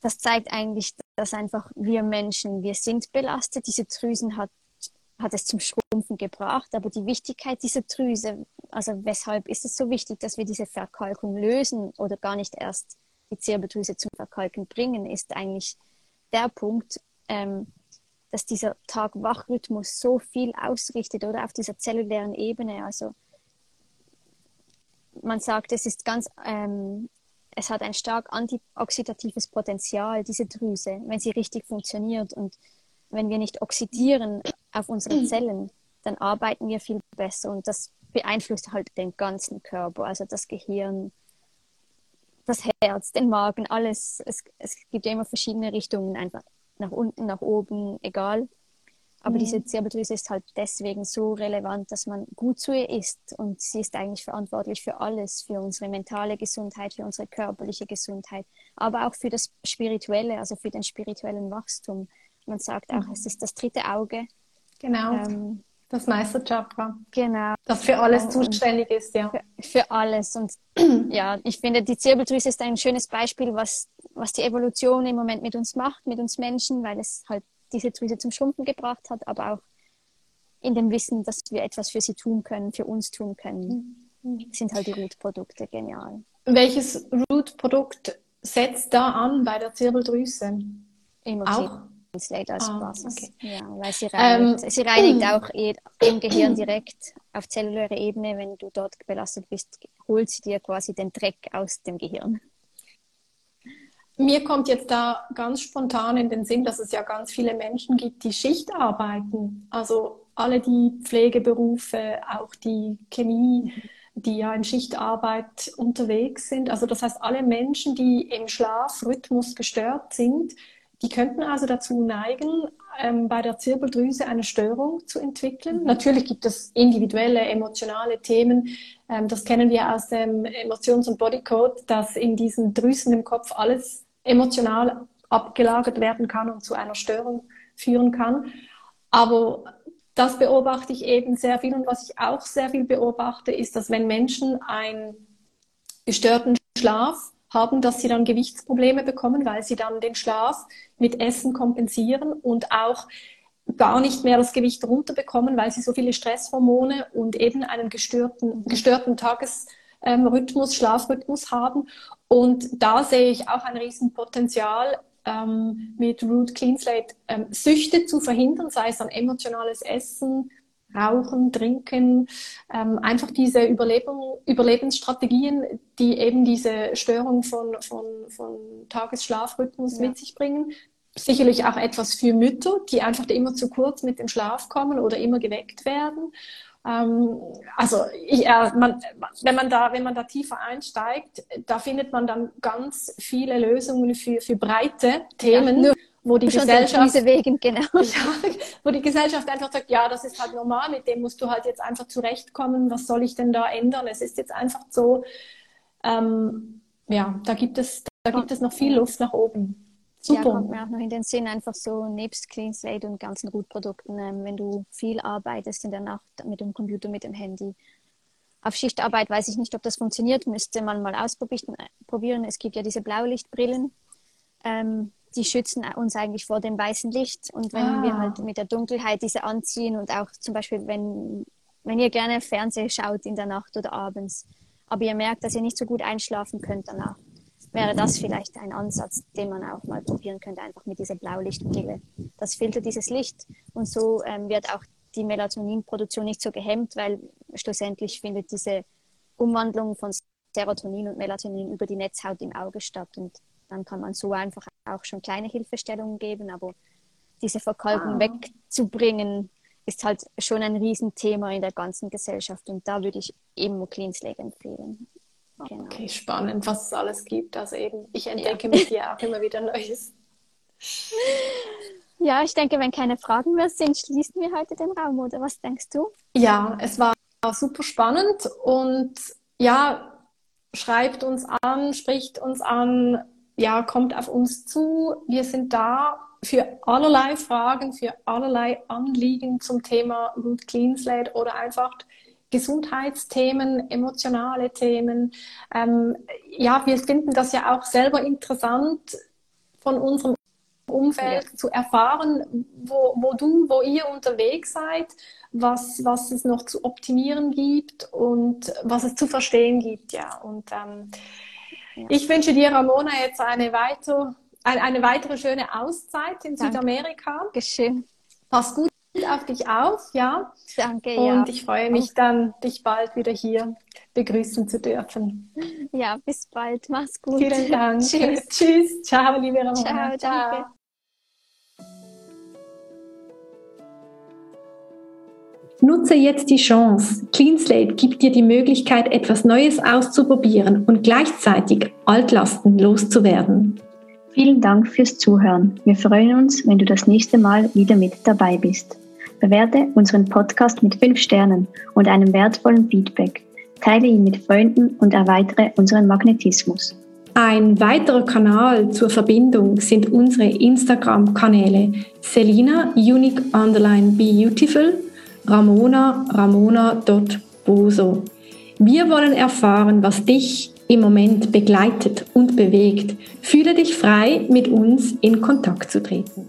das zeigt eigentlich, dass einfach wir Menschen, wir sind belastet. Diese Drüsen hat, hat es zum Schrumpfen gebracht. Aber die Wichtigkeit dieser Drüse, also weshalb ist es so wichtig, dass wir diese Verkalkung lösen oder gar nicht erst die Zirbeldrüse zum Verkalken bringen, ist eigentlich der Punkt, ähm, dass dieser Tag-Wach-Rhythmus so viel ausrichtet oder auf dieser zellulären Ebene. Also man sagt, es ist ganz, ähm, es hat ein stark antioxidatives Potenzial, diese Drüse, wenn sie richtig funktioniert. Und wenn wir nicht oxidieren auf unseren Zellen, dann arbeiten wir viel besser. Und das beeinflusst halt den ganzen Körper, also das Gehirn, das Herz, den Magen, alles. Es, es gibt ja immer verschiedene Richtungen einfach nach unten, nach oben, egal. Aber mhm. diese Zirbeldrüse ist halt deswegen so relevant, dass man gut zu ihr ist. Und sie ist eigentlich verantwortlich für alles, für unsere mentale Gesundheit, für unsere körperliche Gesundheit, aber auch für das Spirituelle, also für den spirituellen Wachstum. Man sagt auch, mhm. es ist das dritte Auge. Genau. Ähm, das Meisterchakra. Genau. Das für alles zuständig ist, ja. Für, für, alles. Und <clears throat> ja, ich finde, die Zirbeldrüse ist ein schönes Beispiel, was, was die Evolution im Moment mit uns macht, mit uns Menschen, weil es halt diese Drüse zum Schrumpfen gebracht hat, aber auch in dem Wissen, dass wir etwas für sie tun können, für uns tun können, mhm. sind halt die Root-Produkte genial. Welches Root-Produkt setzt da an bei der Zirbeldrüse? Emotiv. Auch Slate als ah. Okay. Ja, weil sie reinigt, ähm, sie reinigt auch im Gehirn <clears throat> direkt auf zellulärer Ebene, wenn du dort belastet bist, holt sie dir quasi den Dreck aus dem Gehirn. Mir kommt jetzt da ganz spontan in den Sinn, dass es ja ganz viele Menschen gibt, die Schicht arbeiten. Also alle die Pflegeberufe, auch die Chemie, die ja in Schichtarbeit unterwegs sind. Also das heißt, alle Menschen, die im Schlafrhythmus gestört sind, die könnten also dazu neigen, ähm, bei der Zirbeldrüse eine Störung zu entwickeln. Mhm. Natürlich gibt es individuelle, emotionale Themen. Ähm, das kennen wir aus dem Emotions- und Bodycode, dass in diesen Drüsen im Kopf alles emotional abgelagert werden kann und zu einer Störung führen kann. Aber das beobachte ich eben sehr viel. Und was ich auch sehr viel beobachte, ist, dass wenn Menschen einen gestörten Schlaf haben, dass sie dann Gewichtsprobleme bekommen, weil sie dann den Schlaf mit Essen kompensieren und auch gar nicht mehr das Gewicht runterbekommen, weil sie so viele Stresshormone und eben einen gestörten, gestörten Tagesrhythmus, Schlafrhythmus haben. Und da sehe ich auch ein Riesenpotenzial, ähm, mit Root Clean Slate ähm, Süchte zu verhindern, sei es dann emotionales Essen, Rauchen, Trinken, ähm, einfach diese Überlebung, Überlebensstrategien, die eben diese Störung von, von, von Tagesschlafrhythmus ja. mit sich bringen. Sicherlich auch etwas für Mütter, die einfach immer zu kurz mit dem Schlaf kommen oder immer geweckt werden. Ähm, also ich, äh, man, wenn man da, wenn man da tiefer einsteigt, da findet man dann ganz viele Lösungen für, für breite Themen. Ja, wo die Gesellschaft wegen, genau. <laughs> ja, wo die Gesellschaft einfach sagt, ja, das ist halt normal, mit dem musst du halt jetzt einfach zurechtkommen, was soll ich denn da ändern? Es ist jetzt einfach so, ähm, ja, da gibt es, da gibt es noch viel Luft nach oben. Super. Ja, kommt mir auch noch in den Sinn, einfach so nebst Clean Slate und ganzen Root-Produkten, ähm, wenn du viel arbeitest in der Nacht mit dem Computer, mit dem Handy. Auf Schichtarbeit weiß ich nicht, ob das funktioniert, müsste man mal ausprobieren. Es gibt ja diese Blaulichtbrillen. Ähm, die schützen uns eigentlich vor dem weißen Licht. Und wenn ah. wir halt mit der Dunkelheit diese anziehen und auch zum Beispiel, wenn, wenn ihr gerne Fernsehen schaut in der Nacht oder abends, aber ihr merkt, dass ihr nicht so gut einschlafen könnt danach, wäre das vielleicht ein Ansatz, den man auch mal probieren könnte, einfach mit dieser Blaulichtbrille. Das filtert dieses Licht und so ähm, wird auch die Melatoninproduktion nicht so gehemmt, weil schlussendlich findet diese Umwandlung von Serotonin und Melatonin über die Netzhaut im Auge statt und dann kann man so einfach auch schon kleine Hilfestellungen geben, aber diese Verkalkung ah. wegzubringen, ist halt schon ein Riesenthema in der ganzen Gesellschaft und da würde ich eben Clean Slate empfehlen. Genau. Okay, spannend, was es alles gibt. Also eben, ich entdecke ja. mit dir auch immer wieder Neues. Ja, ich denke, wenn keine Fragen mehr sind, schließen wir heute den Raum, oder was denkst du? Ja, es war super spannend und ja, schreibt uns an, spricht uns an, ja, kommt auf uns zu. Wir sind da für allerlei Fragen, für allerlei Anliegen zum Thema Root Clean Slate oder einfach Gesundheitsthemen, emotionale Themen. Ähm, ja, wir finden das ja auch selber interessant von unserem Umfeld ja. zu erfahren, wo, wo du, wo ihr unterwegs seid, was, was es noch zu optimieren gibt und was es zu verstehen gibt. Ja. Und ähm, ja. ich wünsche dir, Ramona, jetzt eine, weiter, eine, weitere schöne Auszeit in Danke. Südamerika. Geschehen. Pass gut auf dich auf, ja. Danke, Und ja. ich freue mich dann, dich bald wieder hier begrüßen zu dürfen. Ja, bis bald. Mach's gut. Vielen Dank. <laughs> Tschüss. Tschüss. Ciao, liebe Ramona. Ciao, danke. Nutze jetzt die Chance. CleanSlate gibt dir die Möglichkeit, etwas Neues auszuprobieren und gleichzeitig Altlasten loszuwerden. Vielen Dank fürs Zuhören. Wir freuen uns, wenn du das nächste Mal wieder mit dabei bist. Bewerte unseren Podcast mit 5 Sternen und einem wertvollen Feedback. Teile ihn mit Freunden und erweitere unseren Magnetismus. Ein weiterer Kanal zur Verbindung sind unsere Instagram-Kanäle Selina Unique Underline Beautiful, Ramona Ramona.boso. Wir wollen erfahren, was dich im Moment begleitet und bewegt. Fühle dich frei, mit uns in Kontakt zu treten.